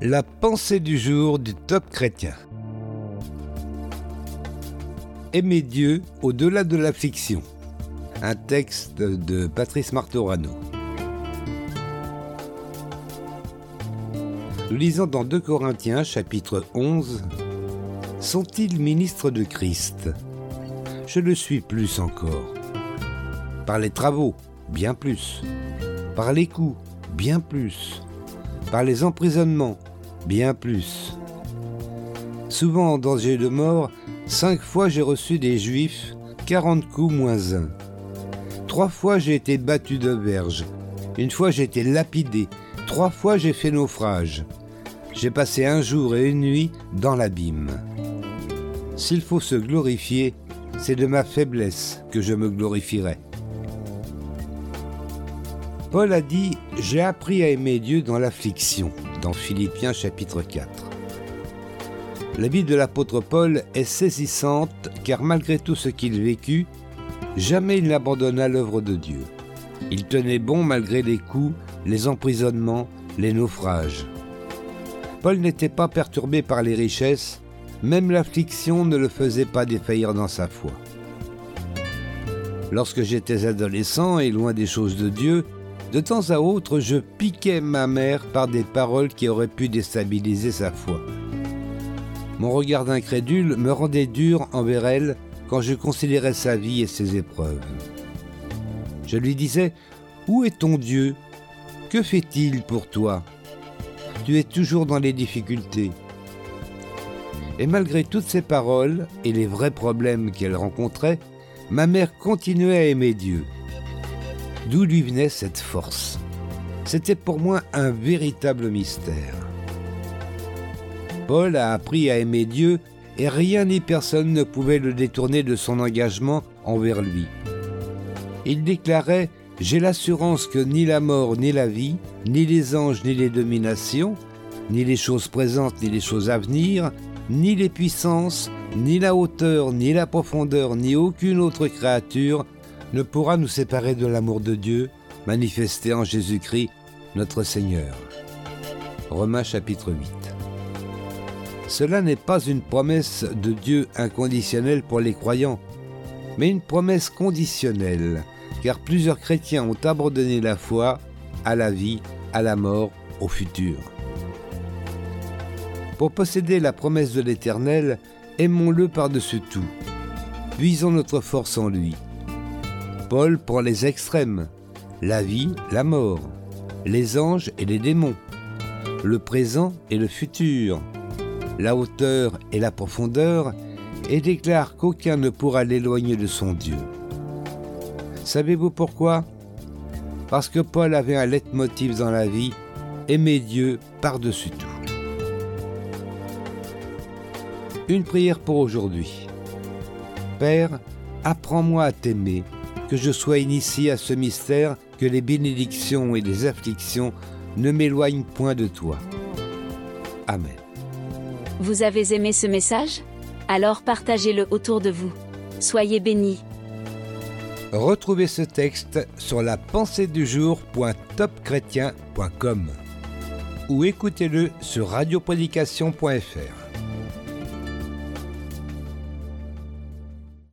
La pensée du jour du top chrétien. Aimer Dieu au-delà de l'affliction. Un texte de Patrice Martorano. Nous lisons dans 2 Corinthiens chapitre 11 Sont-ils ministres de Christ? Je le suis plus encore. Par les travaux, bien plus. Par les coups, bien plus. Par les emprisonnements, bien plus. Souvent en danger de mort, cinq fois j'ai reçu des juifs, quarante coups moins un. Trois fois j'ai été battu de verge. Une fois j'ai été lapidé. Trois fois j'ai fait naufrage. J'ai passé un jour et une nuit dans l'abîme. S'il faut se glorifier, c'est de ma faiblesse que je me glorifierai. Paul a dit J'ai appris à aimer Dieu dans l'affliction, dans Philippiens chapitre 4. La vie de l'apôtre Paul est saisissante car malgré tout ce qu'il vécut, jamais il n'abandonna l'œuvre de Dieu. Il tenait bon malgré les coups, les emprisonnements, les naufrages. Paul n'était pas perturbé par les richesses, même l'affliction ne le faisait pas défaillir dans sa foi. Lorsque j'étais adolescent et loin des choses de Dieu, de temps à autre, je piquais ma mère par des paroles qui auraient pu déstabiliser sa foi. Mon regard incrédule me rendait dur envers elle quand je considérais sa vie et ses épreuves. Je lui disais Où est ton Dieu? Que fait-il pour toi? Tu es toujours dans les difficultés. Et malgré toutes ces paroles et les vrais problèmes qu'elle rencontrait, ma mère continuait à aimer Dieu. D'où lui venait cette force? C'était pour moi un véritable mystère. Paul a appris à aimer Dieu et rien ni personne ne pouvait le détourner de son engagement envers lui. Il déclarait J'ai l'assurance que ni la mort ni la vie, ni les anges ni les dominations, ni les choses présentes ni les choses à venir, ni les puissances, ni la hauteur, ni la profondeur, ni aucune autre créature ne pourra nous séparer de l'amour de Dieu manifesté en Jésus-Christ, notre Seigneur. Romains chapitre 8. Cela n'est pas une promesse de Dieu inconditionnelle pour les croyants, mais une promesse conditionnelle, car plusieurs chrétiens ont abandonné la foi à la vie, à la mort, au futur. Pour posséder la promesse de l'Éternel, aimons-le par-dessus tout. Puisons notre force en lui. Paul prend les extrêmes, la vie, la mort, les anges et les démons, le présent et le futur, la hauteur et la profondeur, et déclare qu'aucun ne pourra l'éloigner de son Dieu. Savez-vous pourquoi? Parce que Paul avait un leitmotiv dans la vie, aimer Dieu par-dessus tout. Une prière pour aujourd'hui. Père, apprends-moi à t'aimer que je sois initié à ce mystère, que les bénédictions et les afflictions ne m'éloignent point de toi. Amen. Vous avez aimé ce message? Alors partagez-le autour de vous. Soyez bénis. Retrouvez ce texte sur la pensée du jour.topchrétien.com ou écoutez-le sur radioprédication.fr.